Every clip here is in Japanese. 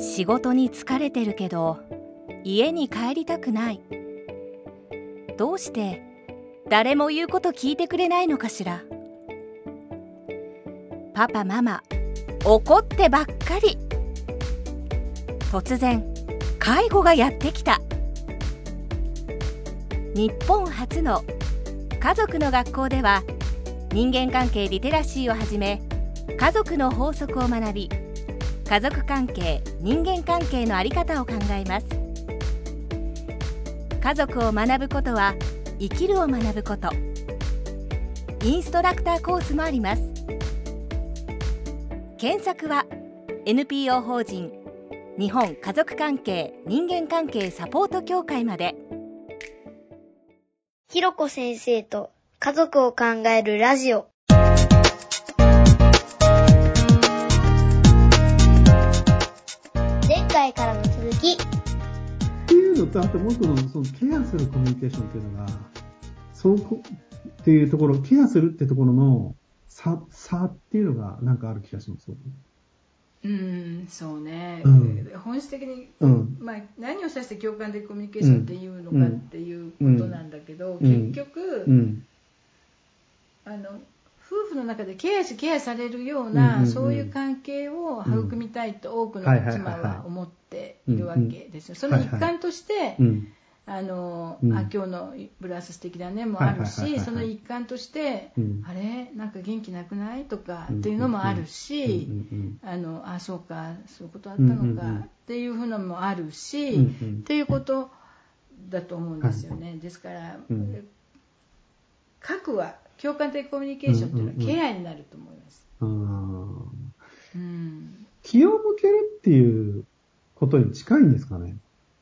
仕事に疲れてるけど家に帰りたくない。どうして誰も言うこと聞いてくれないのかしら。パパママ怒ってばっかり。突然介護がやってきた。日本初の家族の学校では人間関係リテラシーをはじめ家族の法則を学び家族関係人間関係の在り方を考えます。家族を学ぶことは生きるを学ぶこと。インストラクターコースもあります。検索は NPO 法人日本家族関係人間関係サポート協会まで。ひろこ先生と家族を考えるラジオ。と、あともう一個の、そのケアするコミュニケーションっていうのが、そうこ、っていうところ、ケアするってところの差、差っていうのがなんかある気がします。うん、そうね、うん。本質的に、うん。まあ、何を指して共感的コミュニケーションっていうのかっていうことなんだけど、うん。結局、うん。あの夫婦の中でケアしケアされるよううんうんな、うん。そういう関係を育みたいと多くのはいはいはい妻はいは思っているわけですよ。その一環として、うん。あのうん。あ今日のブラウス素敵だねもあるはいはいはいはいはい。しその一環として、うん。あれ？なんか元気なくない？とかうん。っていうのもあるし、うん。あのあそうかそういうことあったのか、うんうんうん。っていうふうのもあるし、うんうん。っていうことだと思うんですよね、ですから、うん。核は共感的コミュニケーションっていうのうんうんうん。はケアになると思います、うん。うん。気を向けるっていうことに近いんですかね。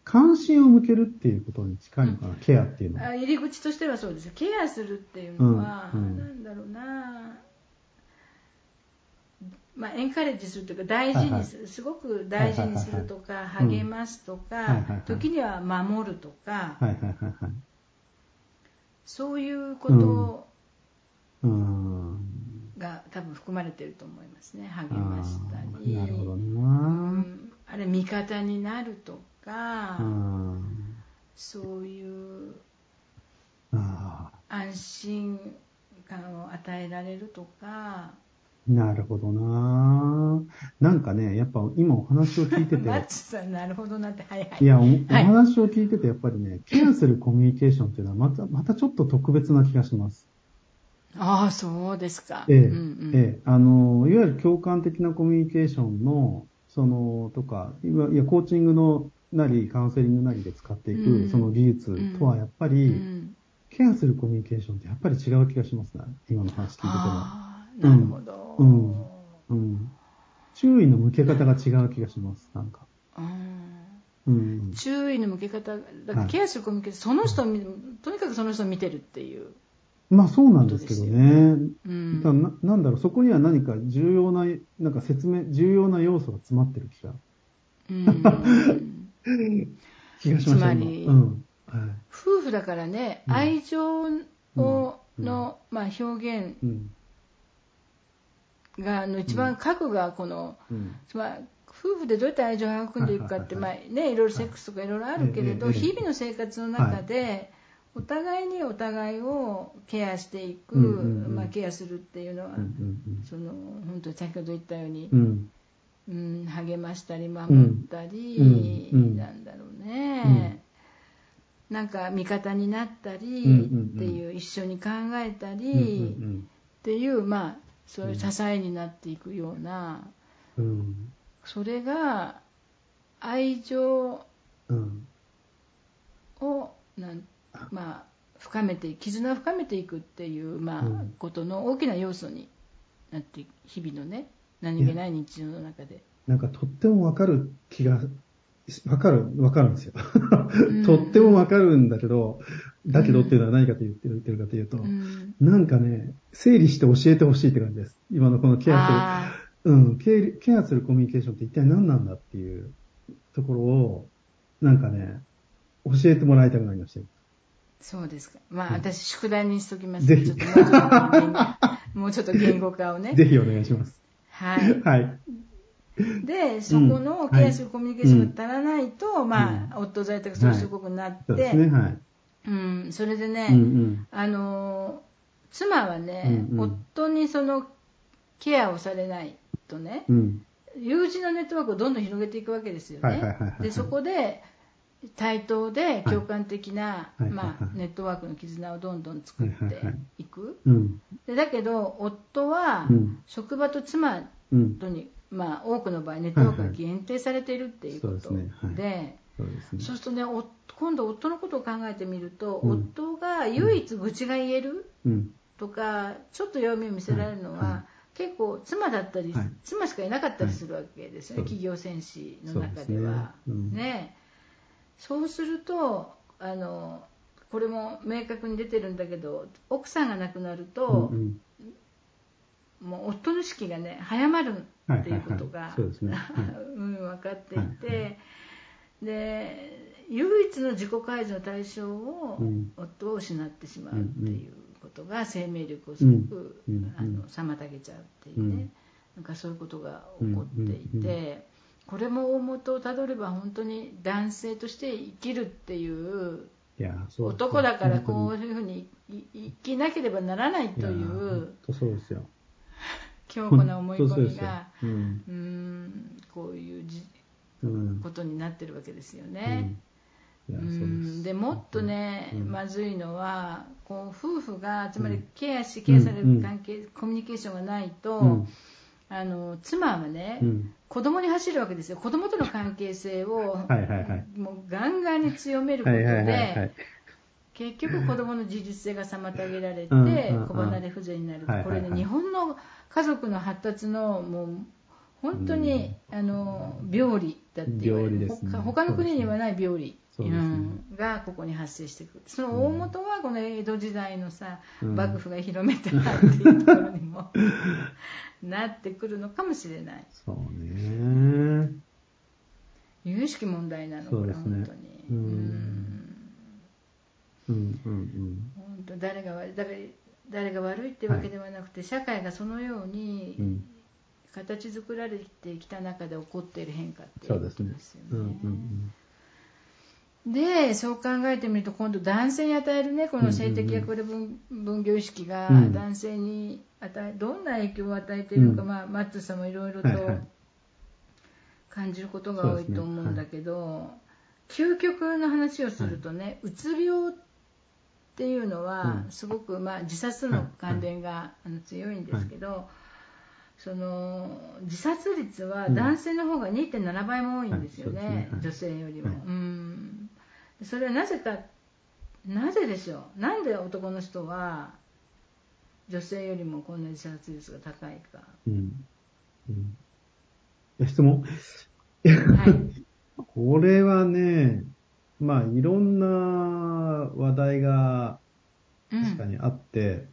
関心を向けるっていうことに近いのかな、ケアっていうのは。あ入り口としてはそうですよ。ケアするっていうのは、うんうん。なんだろうな。まあ、エンカレッジするというか大事にする、すごく大事にするとか、はいはいはい励ますとか、はいはいはい。時には守るとか、はいはいはいはい。そういうことうん。が多分含まれてると思いますね。励ましたありーなるほどうな。ん。あれ味方になるとか、うん。そういうあ安心感を与えられるとか。あ、なるほどな。なんかね、やっぱ今お話を聞いてて、マッチさんなるほどなって。はいはい。いや、おおはい。話を聞いてて、やっぱりね、ケアするコミュニケーションっていうのはまた、またちょっと特別な気がします。ああそうですかええ、うんうんええ、あの、いわゆる共感的なコミュニケーションの、その、とか、いわいや、コーチングのなり、カウンセリングなりで使っていく、うんその技術とは、やっぱり、うんケアするコミュニケーションってやっぱり違う気がしますね。今の話聞いてても。ああなるほど、うんうん。注意の向け方が違う気がします。なんか。うんうん。注意の向け方だからはいケアするコミュニケーションその人を見とにかくその人を見てるっていう、まあそうなんですけどね。うんただななんだろう、そこには何か重要な、なんか説明、重要な要素が詰まってる気が、うん 気がしました。つまり今うん。はい。夫婦だからねうん愛情を、うんの、まあ、表現うん。がの一番核がこの、うん。まあ、夫婦でどうやって愛情を育んでいくかって、まあね、いろいろセックスとかいろいろあるけれど、日々の生活の中で、お互いにお互いをケアしていく、まあ、ケアするっていうのは、その本当に先ほど言ったようにう、ん。うん、励ましたり守ったり、なんだろうね、なんか味方になったりっていう、一緒に考えたり、うんっていうまあそういう支えになっていくような。それが愛情うん。をなんまあ深めて絆を深めていくっていう、まあうんことの大きな要素になって日々のね何気ない日常の中で。なんかとってもわかる気が、わかる、わかるんですよ。んとってもわかるんだけど、だけどっていうのは何かと言ってる言ってるかというと、うんなんかね、整理して教えてほしいって感じです。今のこのケアあする、うん、ケアするコミュニケーションって一体何なんだっていうところを、なんかね、教えてもらいたくなりましたよ。そうですか。まあ、私、宿題にしときます。ぜひちょっと もうちょっと言語化をね。ぜひお願いします。はい。はい。でそこのケアするコミュニケーションが足らないと、まあ、夫在宅 social 諸国になって、そうですね、はい。うん、それでね、うんうん。あの妻はね、うんうん夫にそのケアをされないとね、うん。友人のネットワークをどんどん広げていくわけですよね。はいはいはいはいでそこで対等で共感的な、はい。まあ、ネットワークの絆をどんどん作っていく。うん。でだけど夫はうん。職場と妻うん。とに、まあ、多くの場合ネットワークが限定されているっていうことでそうでするとねお今度夫のことを考えてみると、うん。夫が唯一愚痴が言えるうん。とかちょっと弱みを見せられるのは、はい。は結構妻だったり、はい。妻しかいなかったりするわけですよね、はい。企業戦士の中では。でねそうするとあのこれも明確に出てるんだけど奥さんが亡くなると、うんうん。もう夫の士気がね早まるっていうことが、はいはいはい。そうですね。はい。うん分かっていて、で唯一の自己開示の対象を、うん。夫を失ってしまうっていうことが生命力をすごく、うん。うん。あの妨げちゃうっていうね、うん。なんかそういうことが起こっていて、これも大元をたどれば本当に男性として生きるっていう男だからこう本いうふうにい生きなければならないという本当そうですよ。強固な思い込みがうん。こういうじうん。ことになってるわけですよね。うん。でもっとね、うんまずいのはこう夫婦がつまりうんケアしケアされる関係、コミュニケーションがないと、うんあの妻はね、うん。子供に走るわけですよ。子供との関係性を、はい。もうガンガンに強めることで、はいはい。結局子供の自立性が妨げられて、うんうんうん。子離れ不全になる、はいはいはい。これね日本の家族の発達のもう本当に、あの病理だって言われるね。他他の国にはない病理、そうん。がここに発生してくる。その大元はこの江戸時代のさ、うん。幕府が広めたっていうところにも なってくるのかもしれない。そうね。有識問題なのこれね。本当に。うん。うんうんうん。本当誰が悪い誰誰が悪いってわけではなくて、社会がそのように。形作られてきた中で起こっている変化っていううですね。とですよ。うんね。うんでそう考えてみると今度男性に与えるねこの性的役割分分業意識がうん男性に与えどんな影響を与えているのか、うんまあ、マッツさんもいろいろとはいはい。感じることが多いと思うんだけど、究極の話をするとね、うつ病っていうのはうん。すごく、まあ、自殺との関連が、強いんですけど、その自殺率は男性の方が2.7倍も多いんですよね、女性よりも、はい。うんそれはなぜかなぜでしょう？なんで男の人は女性よりもこんな自殺率が高いか。うん。うん。質問。はい。これはね、まあ、いろんな話題がうん。確かにあって、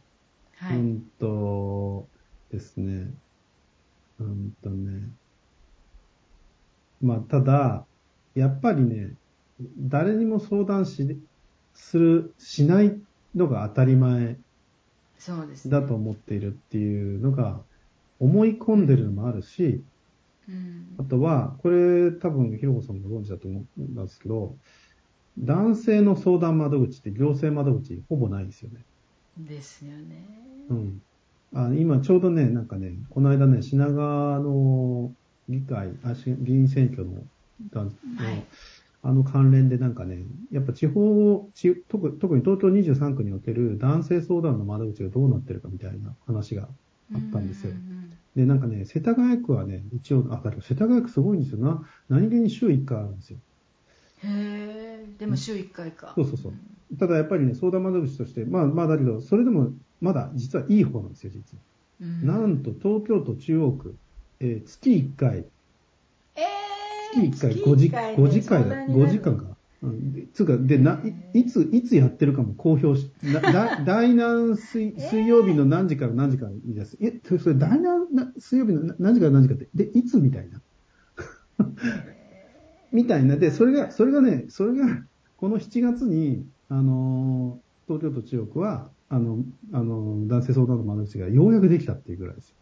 はい、うんとですね、うんとね、まあ、ただ、やっぱりね、誰にも相談し、する、しないのが当たり前。そうですね。だと思っているっていうのが、思い込んでるのもあるし、うん。あとは、これ多分、ひろこさんもご存知だと思うんですけど、男性の相談窓口って行政窓口ほぼないんですよね。ですよね。うん。あ今ちょうどね、なんかね、この間ね、品川の議会、あし議員選挙のはいあの関連でなんかね、やっぱ地方、ち特特に東京23区における男性相談の窓口がどうなってるかみたいな話があったんですよう。んで、なんかね、世田谷区はね、一応、あ、だから世田谷区すごいんですよな。何気に週1回あるんですよ。へえでも週1回かそうそうそう。ただやっぱりね、相談窓口として、まあまあだけど、それでもまだ実はいい方なんですよ、実は。うんなんと東京都中央区、えー月1回、え月ー1回5時月一5時間だ、相談になる5時間かな。うん、でつうか、で、な、いいつ、いつやってるかも公表し、なだ 第何水水曜日の何時から何時からにです？え、それ第何な水曜日のな何時から何時かって、で、いつみたいな。みたいな。で、それが、それがね、それが、この7月に、あのー、東京都中央区は、あの、あの、男性相談の窓口がようやくできたっていうぐらいですよ。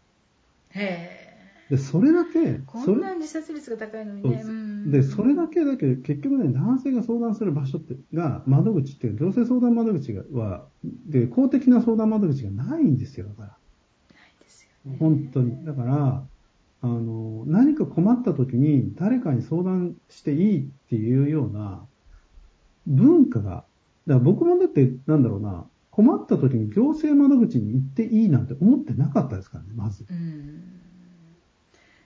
へで、それだけ、こんな自殺率が高いのにね。うんで、それだけだけど、結局ね、男性が相談する場所って、が、窓口っていう、女性相談窓口が、は、で、公的な相談窓口がないんですよ、だから。ですよね本当に。だから、あの、何か困った時に誰かに相談していいっていうような文化が、だから僕もだって、なんだろうな、困った時に行政窓口に行っていいなんて思ってなかったですからね、まず。うん。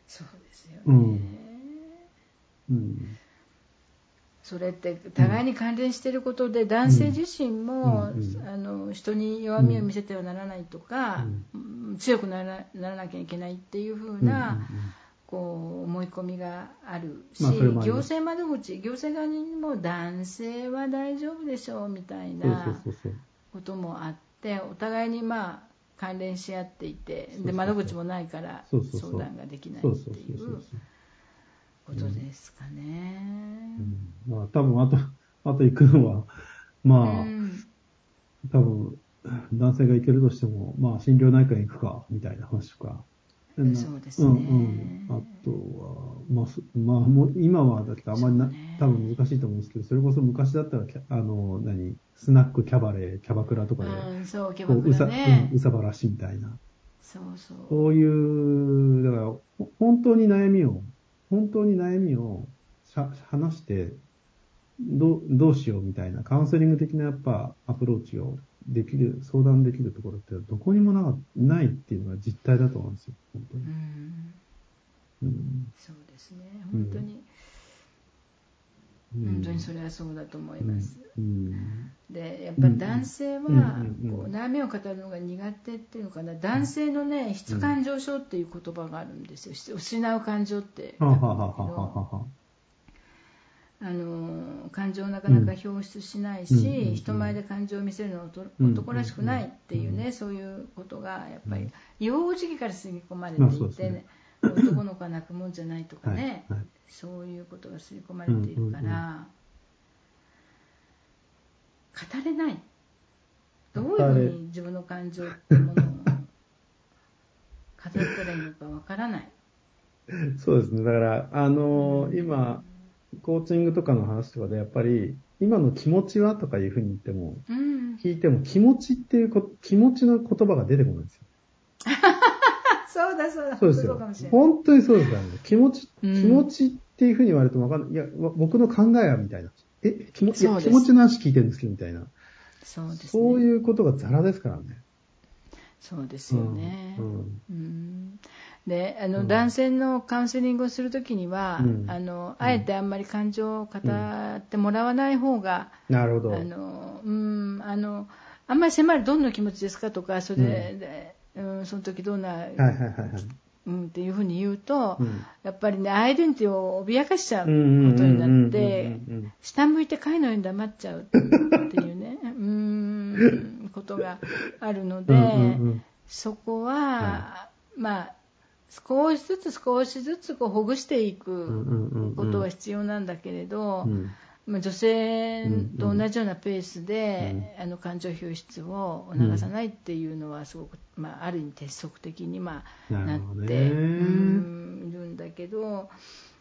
そうですよね。うんうん。それって互いに関連していることで、男性自身も、あの人に弱みを見せてはならないとか、うん強くならならなきゃいけないっていうふうな、こう思い込みがあるし、行政窓口行政側にも男性は大丈夫でしょうみたいな。こともあってお互いにまあ関連し合っていてで窓口もないから相談ができないっていうことですかね。うん。まあ多分あと、あと行くのは、まあ、うん多分、男性が行けるとしても、まあ、心療内科に行くか、みたいな話とか。ん。そうですね。うんうん。あとは、まあ、すまあ、もう、今は、だってあんまりな、ね。多分難しいと思うんですけど、それこそ昔だったらあの、何、スナックキャバレー、キャバクラとかで、うん、そうキャバクうさ、ラねうんうさばらしみたいな。そうそう。そういう、だから、ほ本当に悩みを、本当に悩みをしゃ話して、どう、どうしようみたいな、カウンセリング的なやっぱアプローチをできる、相談できるところってどこにもなかないっていうのが実態だと思うんですよ、本当に。うん。うん。そうですね。うん本当に、うん。本当にそれはそうだと思います、うん。でやっぱり男性はこう悩みを語るのが苦手っていうのかな。男性のね質感情症っていう言葉があるんですよ。失う感情ってあの感情をなかなか表出しないし、人前で感情を見せるのは男らしくないっていうね、うん。そういうことがやっぱり幼児期から刷り込まれていて、ね。男の子は泣くもんじゃないとかはい。ね、はい。そういうことが刷り込まれているから、語れない。どういうふうに自分の感情ってものを語ったらいいのかわからない。そうですね。だから、あのー今、コーチングとかの話とかで、やっぱり、今の気持ちはとかいうふうに言っても、うん、聞いても気持ちっていうこ、気持ちの言葉が出てこないんですよ。そうだそうだそうですよ本当にそうですからね。気持ち、うん気持ちっていうふうに言われてもわかんない。いや、わ僕の考えはみたいな。え、気持ち、気持ちの話聞いてるんですけど、みたいな。そうですねそういうことがザラですからね。そうですよね。うんうんうんであの、うん。男性のカウンセリングをするときには、うん。あのあえてあんまり感情を語ってもらわない方が、なるほど。あのうん、あのあんまり迫るどんな気持ちですかとかそれで、うん。その時どんな、はいはいはいはい。うん、っていうふうに言うと、うん。やっぱりねアイデンティティを脅かしちゃうこうんうんとになうんってうんうん。下向いて貝のように黙っちゃうっていうね うんことがあるので。うんうんうん。そこは、まあ少しずつ少しずつこうほぐしていくことは必要なんだけれど、うん。まあ、女性と同じようなペースで、あの感情表出を促さないっていうのはすごく、まあ、ある意味鉄則的に、まあ、なってうんいるんだけど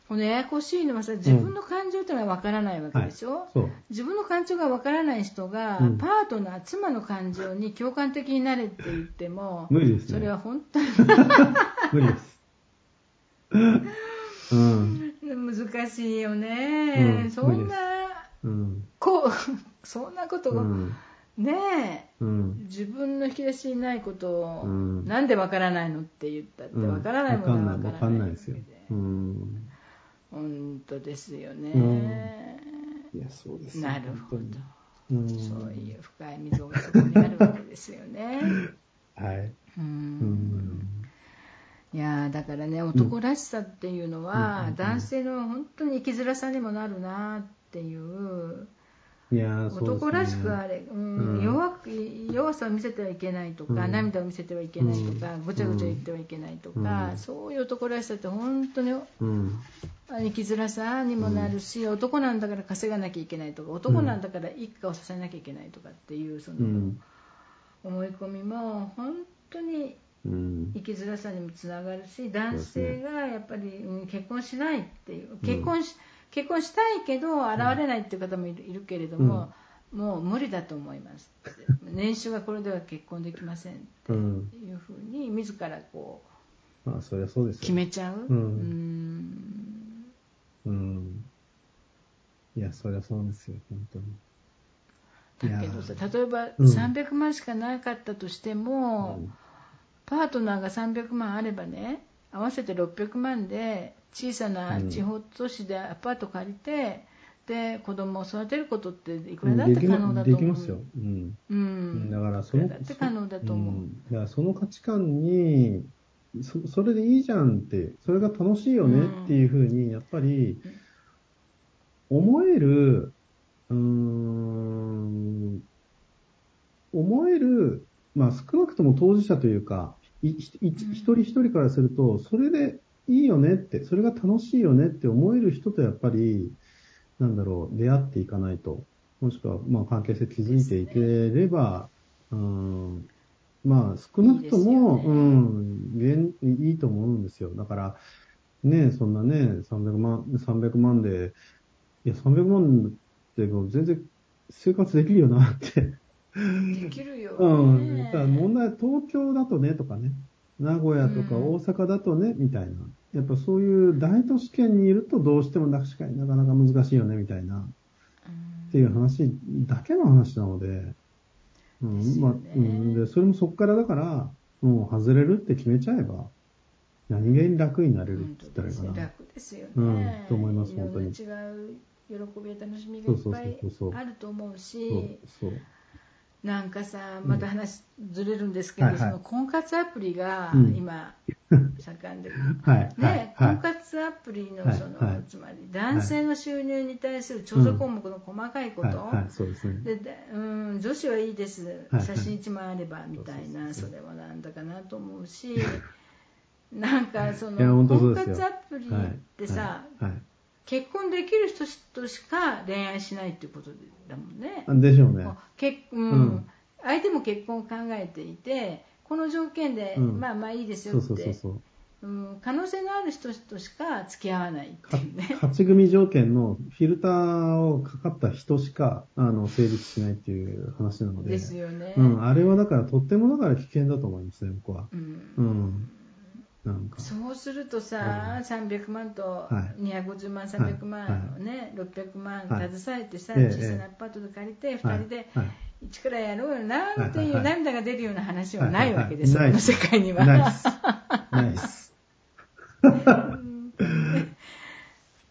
このややこしいのはさ自分の感情っていうのは分からないわけでしょ、そう。自分の感情がわからない人が、うんパートナー妻の感情に共感的になれって言っても無理ですね。それは本当に 無理です。うん。難しいよね、うんそんなうん。こう そんなことが、うん。ねえうん。自分の引き出しにないことを、うんなんでわからないのって言ったってわからないものはわわからないかんないですよ。うん。本当ですよね、いや、そうですよ。なるほど、うん。そういう深い溝がそこにあるわけですよね。はい。ううん。ん。いやーだからね男らしさっていうのは、うん。男性の本当に生きづらさにもなるなっていういや、そうですね男らしくあれ、うんうん。弱く弱さを見せてはいけないとか、うん。涙を見せてはいけないとか、うん。ごちゃごちゃ言ってはいけないとか、うん。そういう男らしさって本当にうん。生きづらさにもなるし、男なんだから稼がなきゃいけないとか男なんだから一家を支えなきゃいけないとかっていうその、うん。思い込みも本当にうん。生きづらさにもつながるし男性がやっぱり、うん結婚しないっていう結婚し、結婚したいけど現れないっていう方もいる,、いるけれども、もう無理だと思います。年収がこれでは結婚できませんってうん。いうふうに自らこまあ、そりゃそう決めちゃう、うん。ん。うん。いや、そりゃそうですよ、本当に。だけどさ例えばうん。300万しかなかったとしても、うん。パートナーが300万あればね合わせて600万で小さな地方都市でアパート借りて、で子供を育てることっていくらだって可能だと思う。できますよ。うん。うん、だからそのだって可能だと思う、ん。だからその価値観にそそれでいいじゃんってそれが楽しいよねっていうふうにやっぱり思えるうーん思えるまあ少なくとも当事者というか一人一人からするとそれでいいよねってそれが楽しいよねって思える人とやっぱりなんだろう出会っていかないともしくはまあ関係性築いていければうんまあ、少なくとも、いいねうん、現いいと思うんですよ。だから、ね、そんなね、300万、300万で、いや、300万って全然生活できるよなって。できるよ、うん。だ問題は東京だとねとかね、名古屋とかうん。大阪だとね、みたいな。やっぱそういう大都市圏にいるとどうしても確かになかなか難しいよね、みたいな。っていう話だけの話なので、うん。ね。まあうん、でそれもそこからだから、もう外れるって決めちゃえば、何気に楽になれるって言ったらいいかな。楽ですよね、うん。と思います本当に。違う喜びや楽しみがそそういうっぱいそうそう。あると思うそうし、そう。なんかさ、また話ずれるんですけど、はいはい。その婚活アプリがうん。今、盛んで、はい、ね、はい、婚はい。活アプリのはいその、はい。つまり男性の収入に対する調査項目の細かいこと、女子はいいです、はい写真1枚あればみたいな、それはなんだかなと思うし、なんかその婚活アプリってさ、結婚できる人としか恋愛しないっていうことだもんね。あ。でしょうね。結うんうん相手も結婚を考えていてこの条件で、うんまあまあいいですよってそうそうそう。うん可能性のある人としか付き合わないってかいうね。勝ち組条件のフィルターをかかった人しか、あの、成立しないっていう話なので。ですよね。うん、あれはだからとってもだから危険だと思いますね、僕は。うんうん。そうするとさ、300万とはい。250万、300万をね、600万はい。携えてさ、ええ小さなアパートで借りて、はい2人ではい。一からやろうよなはいっていうはい。涙が出るような話はないわけですの世界には。ナイス。ナイス。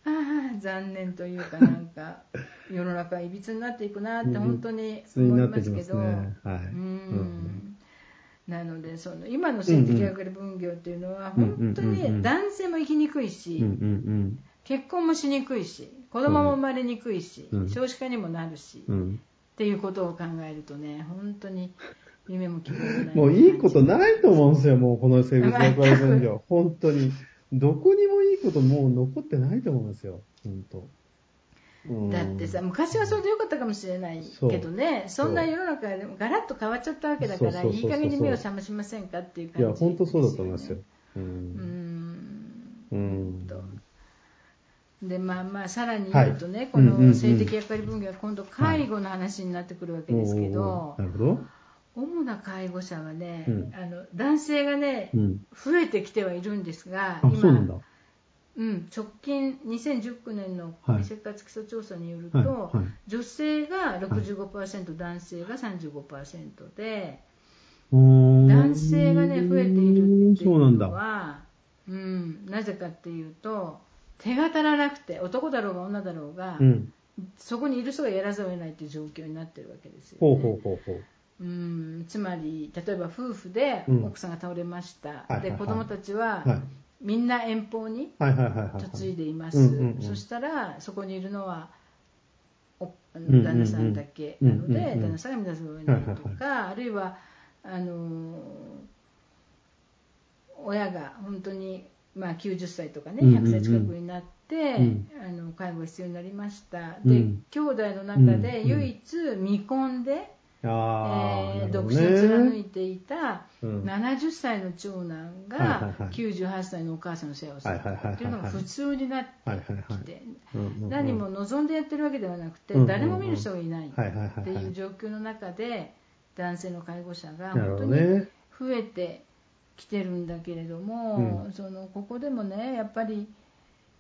ああ残念というかなんか世の中いびつになっていくなって本当に思ないますけどなのでその今の性的役割分業っていうのは本当に男性も生きにくいし、結婚もしにくいし子供も生まれにくいし、うん少子化にもなるし、っ。ていうことを考えるとね本当に夢も希望もないもういいことないと思うんですよ、もうこの生物役割分業。本当に。どこにもいいこともう残ってないと思うんですよ、本当。うん。だってさ昔はそれでよかったかもしれないけどねそんな世の中でもガラッと変わっちゃったわけだからいい加減に目を覚ましませんかっていういや、感じ本当そうだと思いますよ。う。うん。ん。うん。と。でまあまあさらにはい言うとね、うんうんうん。この性的役割分業は今度介護の話になってくるわけですけど、おーなるほど。主な介護者はね、うん。あの男性がね、うん。増えてきてはいるんですがあ、そうなん直近2019年のはい生活基礎調査によると、はいはい女性が65%、男性が35%で男男性がね増えているっていうのそうなんだ。はうん、なぜかっていうと手が足らなくて男だろうが女だろうが、うん。そこにいる人がやらざるを得ないという状況になってるわけですよ、ね。ほうほうほうほう。うんつまり例えば夫婦でうん奥さんが倒れました、はいはいはいで子供たちははい。みんな遠方に。嫁いでいます、そしたらそこにいるのは旦那さんだけなので、旦那さんが皆さんを得ないとか、はいあるいはあの親が本当に、まあ、90歳とかねうんうんうん。100歳近くになって、うん。あの介護が必要になりました、でうん。兄弟の中でうん。唯一未婚であーえー独身を貫ねいていたうん。70歳の長男がはい98歳のお母さんの世話をするっていうのが普通になってきて何も望んでやってるわけではなくて誰も見る人がいない。ってはいいう状況の中で男性の介護者が本当に。増えてきてるんだけれども、うん。そのここでもねやっぱり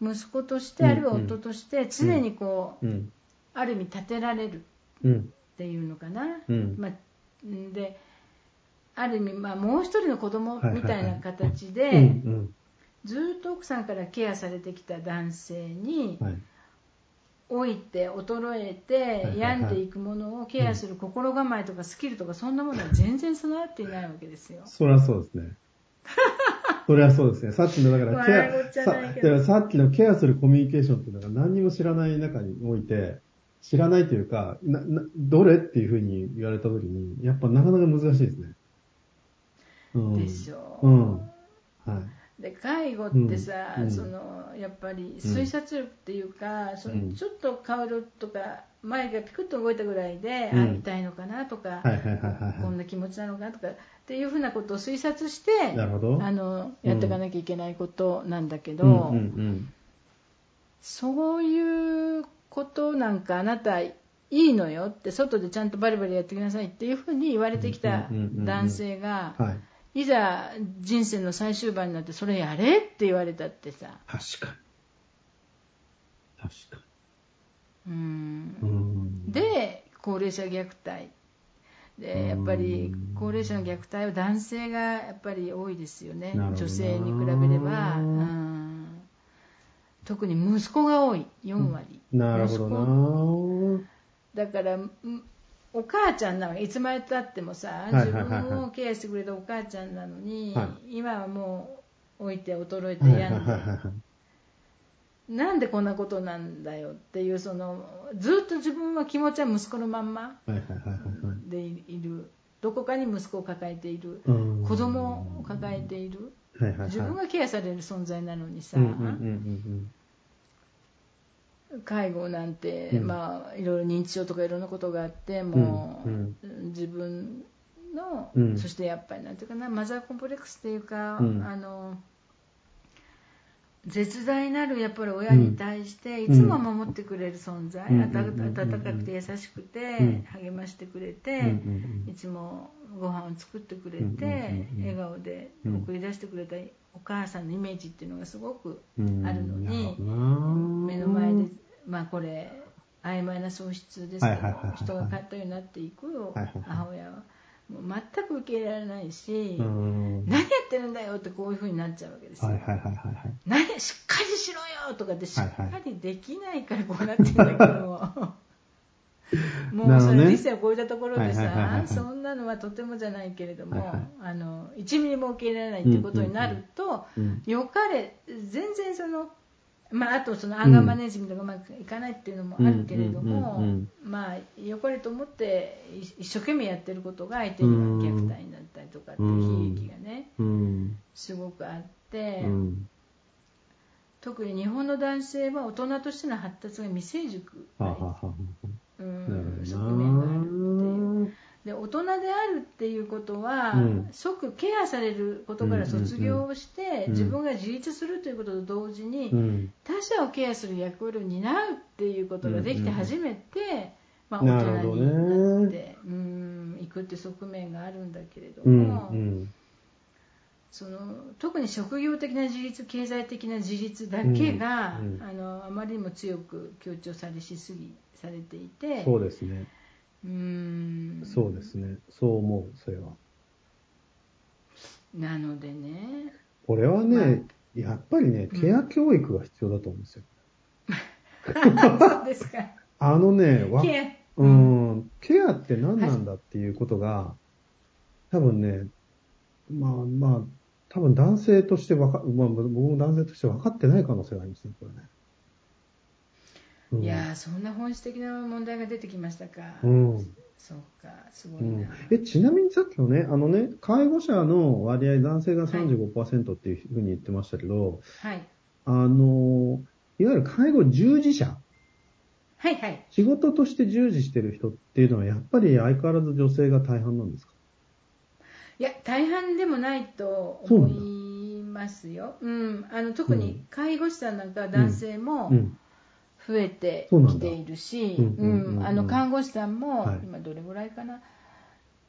息子としてうんあるいは夫として常にこう、うん。ある意味立てられるっうん。ていうのかな、うん。まあ、んである意味、まあ、もう一人の子供みたいな形で。ずっと奥さんからケアされてきた男性にはい。老いて衰えはいてはい病んでいくものをケアする心構えとかスキルとかそんなものは全然備わっていないわけですよ。そりゃそうですね。そりゃそうですね。さっきの、だから、ケア、ささっきのケアするコミュニケーションっていうのが何にも知らない中において、知らないというか、な、な、どれっていうふうに言われたときに、やっぱなかなか難しいですね。うん。でしょうん。はい。で介護ってさ、うんそのやっぱり推察力っていうか、そうんのちょっと顔色とか前がピクッと動いたぐらいで、うんあ痛いのかなとか、こんな気持ちなのかなとかっていうふうなことを推察してい。なるほど。あのやっていかなきゃいけないことなんだけど、うんうんうん。そういうことなんかあなたいいのよって外でちゃんとバリバリやってきなさいっていうふうに言われてきた男性がはい。いざ人生の最終盤になってそれやれって言われたってさ。確かに。確かうん。に。うん。で高齢者虐待。でやっぱり高齢者の虐待は男性がやっぱり多いですよね。女性に比べれば。うん特に息子が多い。4割、なるほどな。だからんお母ちゃんなの。いつまでたってもさ自分をケアしてくれたお母ちゃんなのに、は今はもう置いて衰えてはいはいな。んでこんなことなんだよっていうそのずっと自分は気持ちは息子のまんまでいる。どこかに息子を抱えている。うん。子供を抱えているはいはいはい。自分がケアされる存在なのにさ、うんうんうんうん介護なんて、うん。まあ、いろいろ認知症とかいろんなことがあってもう、うん。自分の、うん。そしてやっぱりなんていうかなマザーコンプレックスっていうか、うん。あの絶大なるやっぱり親に対していつも守ってくれる存在、温かくて優しくて、うん。励ましてくれて、いつもご飯を作ってくれて、笑顔で送り出してくれたお母さんのイメージっていうのがすごくうん。あるのに目の前で、まあ、これ曖昧な喪失ですけど人が変わったようになっていくはいはいはい。母親はもう全く受け入れられないし、うん。何やってるんだよってこういう風になっちゃうわけですよ、はいはいはいはいはい。何しっかりしろよとかってしっかりできないからこうなってるんだけども。うそれ理性を超えたところでさそんなのはとてもじゃないけれども、はいはい。あの1ミリも受け入れられないっていうことになると、うんよかれ全然その、まあ、あとそのアンガーマネジメントがうまくいかないっていうのもあるけれども、まあ、よかれと思ってい一生懸命やってることが相手には虐待になったりとかっていう悲劇がねうん。すごくあって。うん。特に日本の男性は大人としての発達が未成熟はなあはあはあうん側面があるっていうで大人であるっていうことは、うん即ケアされることから卒業をして、うん自分が自立するということと同時に、うん。他者をケアする役割を担うっていうことができて初めて、まあ、な大人になってうんいくっていう側面があるんだけれどうん。も。うん。その特に職業的な自立経済的な自立だけが、うんうんあのあまりにも強く強調されしすぎされていてそうですね。うーんそうですね。そう思う、それは。なのでねこれはね、やっぱりね、ケア教育が必要だと思うんですよ。そうですかあのね、わケアうん、ケアって何なんだっていうことが、多分ね、まあまあ、多分男性としてわか、まあ僕も男性として分かってない可能性がありますね、これね。うん、いやーそんな本質的な問題が出てきましたか、うん。そうかすごうんいな、え、ちなみにさっきのね、あのね、介護者の割合、男性が35%っていうふうに言ってましたけど、はいあの、いわゆる介護従事者はいはい。仕事として従事してる人っていうのは、やっぱり相変わらず女性が大半なんですか？いや、大半でもないと思いますよ。うん。あの、特に介護士さんなんかは男性もうん。増えてきているし、看護師さんもはい、今どれぐらいかな、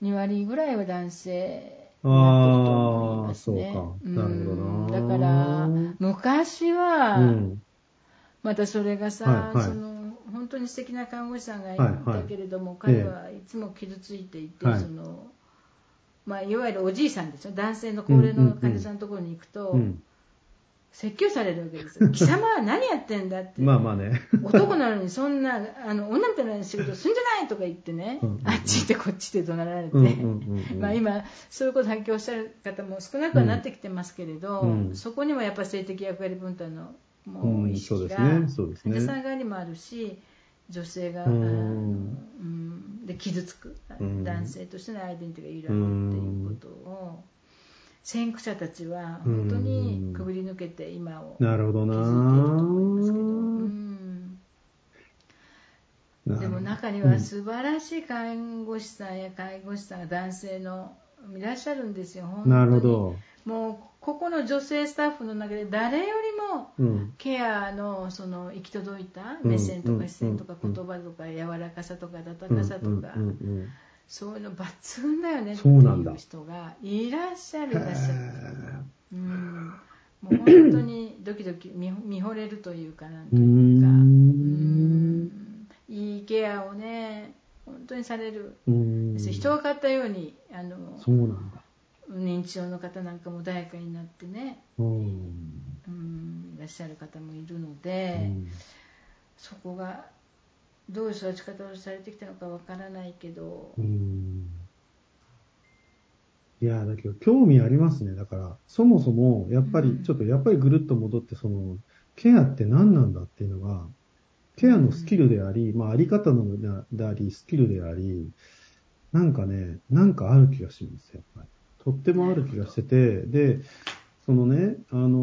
2割ぐらいは男性あになってると思いあ、そうますね。だから、昔は、うん。またそれがさ、はいはい。その本当に素敵な看護師さんがいはいはいたけれども、彼はいつも傷ついていて、はい。そのまあ、いわゆるおじいさんですよ。男性の高齢の患者さんのところに行くと、うん。説教されるわけですよ。貴様は何やってんだって、まあまあね。男なのにそんなあの女みたいな仕事するんじゃないとか言ってね、うんうんうんあっち行ってこっち行って怒鳴られて、うんうんうんうんまあ、今、そういうことを発揮おっしゃる方も少なくはなってきてますけれど、うん。そこにもやっぱり性的役割分担のもううん意識が、患者さん側にもあるし、女性が、うん。で傷つく、うん。男性としてのアイデンティティが揺らぐっていうことを、先駆者たちは本当にくぐり抜けて今をなるほどな。築いていると思いますけど。うん。なるでも中には素晴らしい看護師さんや介護士さんが男性のいらっしゃるんですよ、本当に。なるほど。もうここの女性スタッフの中で誰よりもうん。ケアのその行き届いたうん。目線とうんか視線とかうん言葉とか柔らかさとか温かさとかそういうの抜群だよねってそうなんだ。いう人がいらっしゃるいらっしゃるへうん。もう本当にドキドキ見見惚れるというかなんというか。ん。うん。いいケアをね本当にされる。人が買ったようにあの。認知症の方なんかも穏やかになってね。うん。うんいらっしゃる方もいるのうで、ん。そこがどういう育ち方をされてきたのかわからないけど、うん。いや、だけど興味ありますね。だから、そもそも、やっぱり、うん。ちょっとやっぱりぐるっと戻って、その、ケアって何なんだっていうのが、ケアのスキルであり、まあ、あり方のであり、スキルであり、なんかね、なんかある気がします、やっぱり。とってもある気がしてて、で、そのね、あの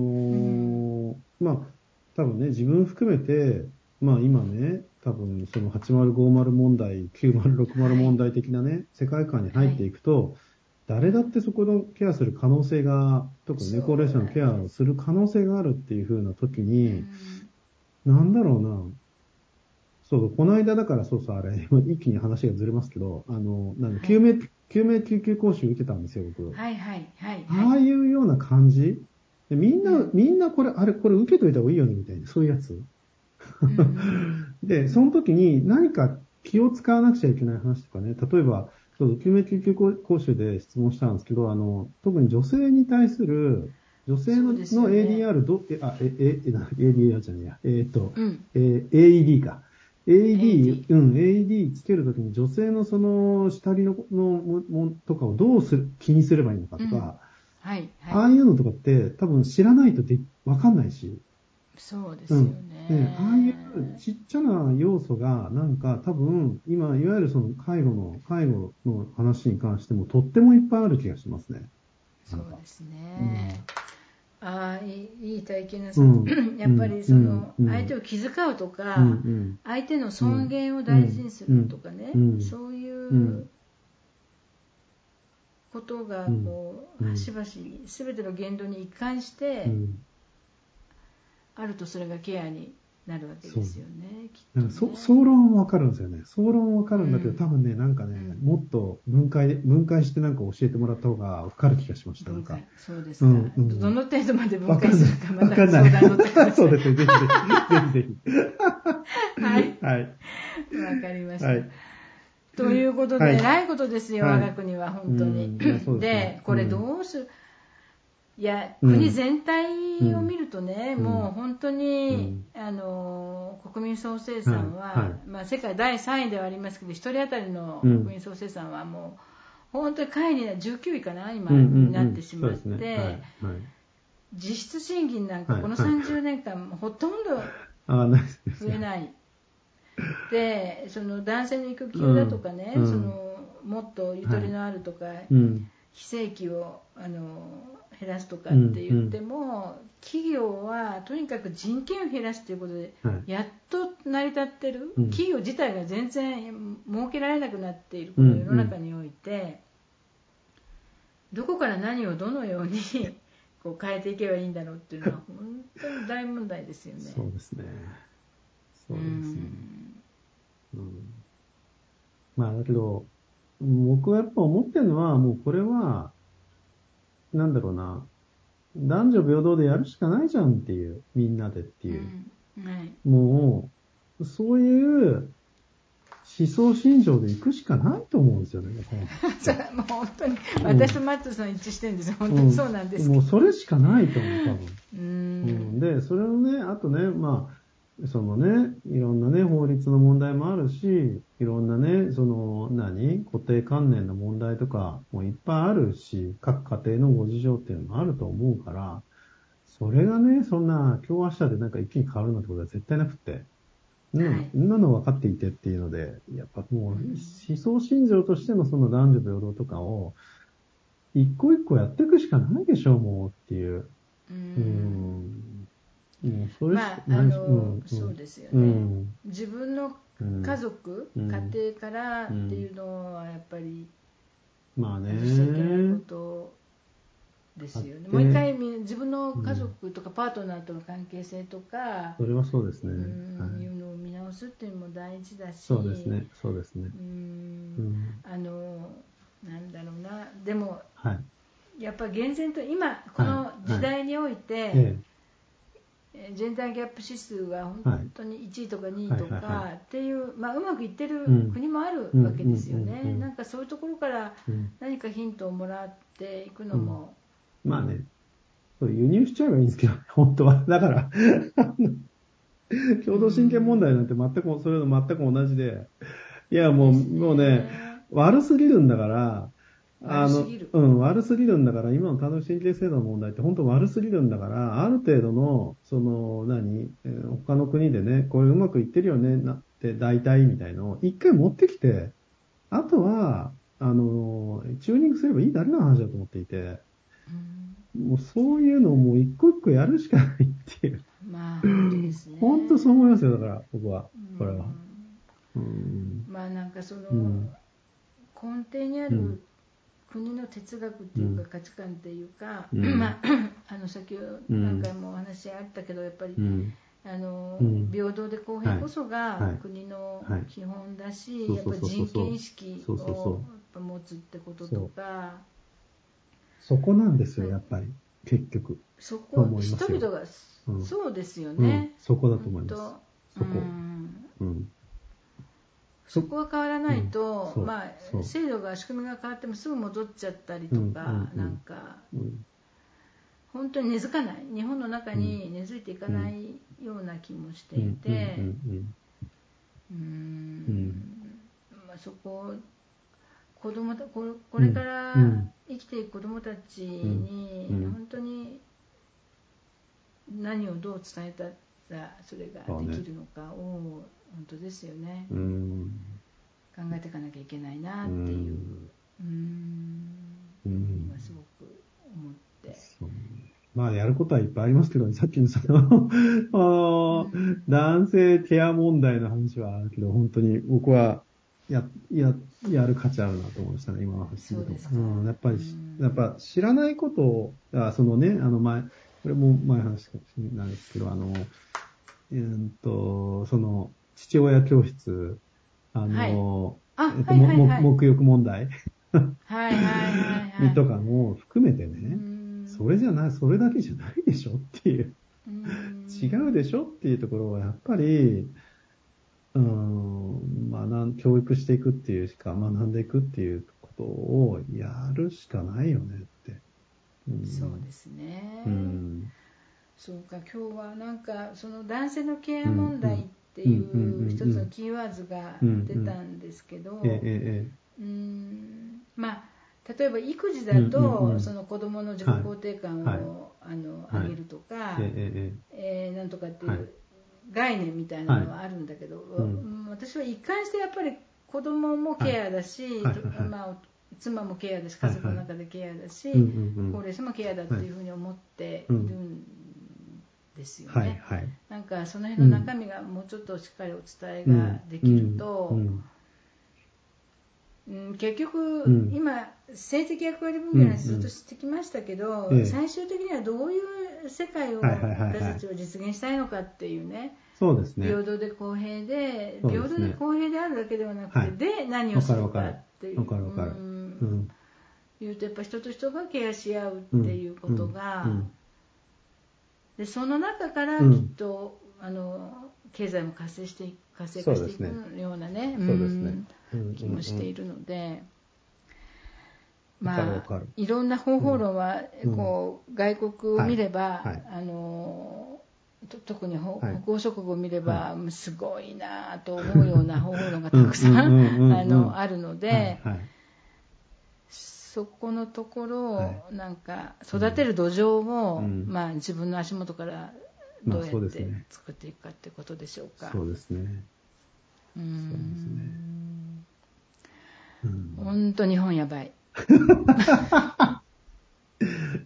ーまあ、多分ね、自分含めて、まあ今ね、多分その8050問題、9060問題的なね、世界観に入っていくと、誰だってそこのケアする可能性が、特にね、高齢者のケアをする可能性があるっていう風な時うに、ん。なんだろうな。そうこの間だからそうそう、あれ、一気に話がずれますけど、あの、なんだはい。救命、救命救急講習受けたんですよ、僕。はいはいはいああはいいうような感じ？でみんな、うん。みんなこれ、あれ、これ受けといた方がいいよね、みたいな、そういうやつ。うんで、その時に何か気を使わなくちゃいけない話とかね、例えば、救命救急講習で質問したんですけど、あの、特に女性に対する、女性の,、そうですよのね ADR ど、え、あ、え、え、え、な ADR じゃねえや。えーっと、うん。えー AED か。AED、うん、AED つけるときに女性のその下着ののももとかをどうする気にすればいいのかとか、はいあはい。あいうのとかって多分知らないとでわかんないし、そうですよね、ね、ああいうちっちゃな要素がなんか多分今いわゆるその介護の、介護の話に関してもとってもいっぱいある気がしますね。そうですね、ああいい体験なさ、うん。やっぱりその、うん。うん。相手を気遣うとか、うんうん。相手の尊厳を大事にするとかね、うん。そういううん。ことがこう、うん。端々に全ての言動に一貫してうんあるとそれがケアになるわけですよねきっ総論はわかるんですよね。総論はわかるんだけど、うん多分ね、なんかね、うんもっと分解、分解してなんか教えてもらった方がわかる気がしました。なんか。そうですか、うんうんどの程度まで分解するか。まわたかんない相談乗ってくださいそうですね。ぜひぜひ。ぜひぜはいひ。はい。わかりました。はい。ということで、はい偉いことですよ、はい我が国は本当に。うんで、これどうする、いや、うん。国全体を見るとね、うん。もう本当に、あの国民総生産は、はい。はいまあ、世界第3位ではありますけど、1人当たりのうん。国民総生産はもう、本当に下位にな19位かな、今、うんうんうん。になってしまって。実質賃金なんかこのはい。はい30年間、ほとんど。増えない。で、その男性の育休だとかね、うん。そのもっとゆとりのあるとか、うん。非正規をあの減らすとかって言っても、企業はとにかく人件を減らすということで、はいやっと成り立ってる、うん企業自体が全然設けられなくなっているこうんの世の中において、どこから何をどのように こう変えていけばいいんだろうっていうのは本当に大問題ですよね。そうですね。そうですね。うんまあだけど、僕はやっぱ思ってるのは、もうこれは、なんだろうな、男女平等でやるしかないじゃんっていう、みんなでっていう。うん。はい。もう、そういう思想信条で行くしかないと思うんですよね。もう本当に私とマットさん一致してるんですよ、本当にそうなんですもうそれしかないと思う、多分。ううんん。で、それをね、あとね、まあ、そのね、いろんなね、法律の問題もあるし、いろんなね、その、何？固定観念の問題とかもいっぱいあるし、各家庭のご事情っていうのもあると思うから、それがね、そんな、今日明日でなんか一気に変わるなんてことは絶対なくて、そん。なのはい。そんなの分かっていてっていうので、やっぱもう、思想信条としてのその男女平等とかを、一個一個やっていくしかないでしょう、もうっていう。ううん。ん。もうそれしまあうん。そうですようね、ん。自分のうん家族、うん。家庭からっていうのはやっぱりまあね。ことですよね、もう一回み自分の家族とかパートナーとの関係性とか、それはそうですね。うんはい。いうのを見直すっていうのも大事だし。そうですね。そうですね。う。うん。ん。あのなんだろうな。でもはい。やっぱ厳然と今この時代において、ええ。ージェンダーギャップ指数が本当に1位とか2位とかっていう、まあ、うまくいってるうん。国もあるわけですよね、うん。うん。うん。うん。なんかそういうところから何かヒントをもらっていくのも、まあね。そう輸入しちゃえばいいんですけど、本当は。だから、共同親権問題なんて全く、それと全く同じで、いや、もう、もうね、悪すぎるんだから、あの、悪すぎるうん、悪すぎるんだから、今の単独親権制度の問題って本当悪すぎるんだから、ある程度の、その、何、えー他の国でね、これうまくいってるよね、なって、大体みたいのを一回持ってきて、あとは、あの、チューニングすればいいだけの話だと思っていて、うんもうそういうのをもう一個一個やるしかないっていう。まあ 本当ですね本当そう思いますよ、だから、僕は。うんこれは。うん。まあなんかその、うん根底にあるうん国の哲学っていうかうん。価値観っていうか、うん。まあ あの先ほど何回もお話あったけどやっぱり、うん。あのうん。平等で公平こそはがい。国のはい。基本だし、そうやっぱ人権意識を持つってこととか。そこなんですよ、やっぱり。結局。そこ人々が、うん。そうですようん。ね、。そこだと思います。そこ。うん。うん。そこが変わらないと、うんまあ、制度が仕組みが変わってもすぐ戻っちゃったりとか、うんうんうん。なんかうん。本当に根付かない。日本の中に根付いていかないような気もしていて、そこ子供たここれからうん生きていく子供たちに本当に何をどう伝えたらそれができるのかを本当ですよね。うん。うん。考えていかなきゃいけないなうっていう。ん。うーん。うん。今すごく思って。まあ、やることはいっぱいありますけど、さっきのその、あー男性ケア問題の話はあるけど、本当に僕は、や、や、やる価値あるなと思いましたね、今の話聞いてそうん、やっぱり、うん。やっぱ知らないことを、あそのね、あの前、これも前話かもしれないですけど、あの、えーっと、その、父親教室、あの、あえっと、はいはいはい。もも沐浴問題。はいはいはいはい。とかも含めてね、うん。それじゃない、それだけじゃないでしょっていう、うん。違うでしょっていうところはやっぱり、うーん、学ん、教育していくっていうしか、学んでいくっていうことをやるしかないよねって。うん。そうですね、うん。そうか今日はなんかその男性のケア問題っていう一つのキーワードが出たんですけどうーんまあ例えば育児だとんその子供の自己肯定感はいをあのはい上げるとかえ、なんとかっていはいう概念みたいなのはあるんだけど、私は一貫してやっぱり子供もケアだし、まあ、妻もケアだし家族の中でケアだし、高齢者もケアだっていうふうに思っているんですよね、かその辺の中身がもうちょっとしっかりお伝えができると、うん。結局、うん。今性的役割分岐の話ずっとしてきましたけど、最終的にはどういう世界を私たちは実現したいのかっていうね、そうですね。平等で公平で平等で公平であるだけではなくて、はい。で何をするかっていう。うん。うん。いうとやっぱ人と人がケアし合うっていうことが、でその中からきうん。っと、あの経済も活性してい活性化していくようなね気もしているので、まあいろんな方法論は、うん。こう外国を見れば、あのと特に北欧諸国を見れば、すごいなと思うような方法論がたくさうん あのあるので、そこのところをはなんか育てる土壌を、うん。まあ、自分の足元からどうやって作っていくかってことでしょうか。そうですね。うーそうですんうん本当日本やばい。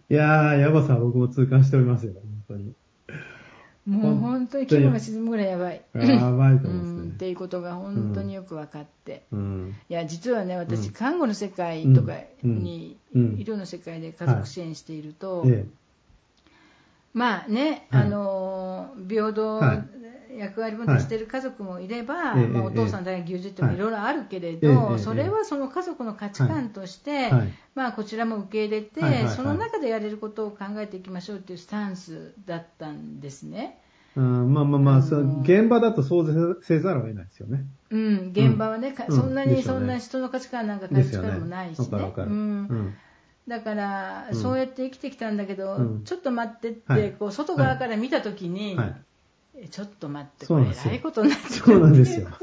いやー、やばさは僕も痛感しておりますよ、本当に。もう本当に気分が沈むぐらいやばい。やばいとう思いますね。んっていうことが本当によく分かって、うん。いや実はね私、うん看護の世界とかに、うんうん医療の世界で家族支援していると、えまあね、はいあの平等はい役割分担している家族もいれば、ええまあ、お父さん大学牛耳ってもいろいろあるけれど、ええそれはその家族の価値観として、はいまあ、こちらも受け入れて、その中でやれることを考えていきましょうというスタンスだったんですね。えうん、まあまあまあ、あの現場だとそうせざるを得ないですよね。うん、現場はね、かうんそんなにそんな人の価値観なんか価値。観もないしねわかるわか。る。ううんん。だから、うんそうやって生きてきたんだけど、うんちょっと待ってって、はいこう外側から見たときに、はい。えちょっと待って、これ、そうなんですよえらいことになってるそうなんですよ気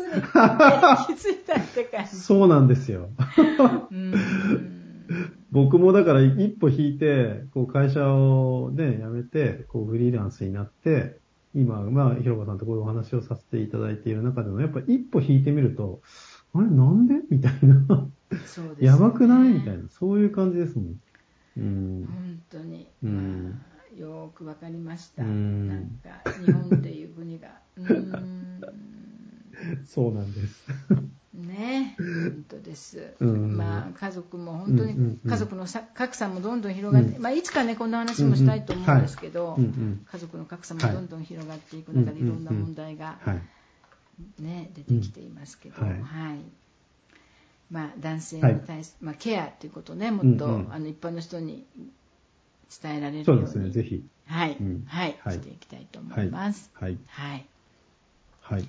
づいたって感じ。そうなんですよ。うん僕もだから一歩引いて、こう会社をね、辞めて、こうフリーランスになって、今、まあ、広場さんとこういうお話をさせていただいている中でも、やっぱ一歩引いてみると、あれなんで？みたいな。そうですねやばくない？みたいな。そういう感じですもん。うん。本当に、うんまあよくわかりました。うんなんか、日本っていう国が。うんそうなんです。ね、本当です。うんまあ家族も本当に家族のさ格差もどんどん広がって、うんまあいつかねこんな話もしたいと思うんですけど、うんうん。家族の格差もどんどん広がっていく中ではいいろんな問題がはい。ね出てきていますけど、うんははいい。まあ男性に対す、まあケアということをねもっと、うんうん。あの一般の人に伝えられるように、そうですね、ぜひ。はい、うん。はい、はい。していきたいと思います。はい。はい。はい。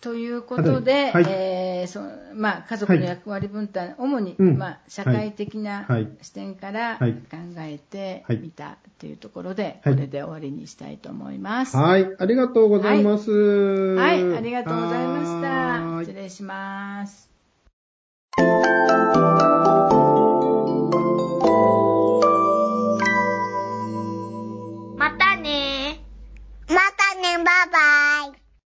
ということで、はい。えーそまあ、家族の役割分担、主に、うん。まあ、社会的なはい。視点から考はい。えてはい。みたというところで、はい。これで終わりにしたいと思います。はい。ありがとうございます。はい、ありがとうございました。失礼します。何?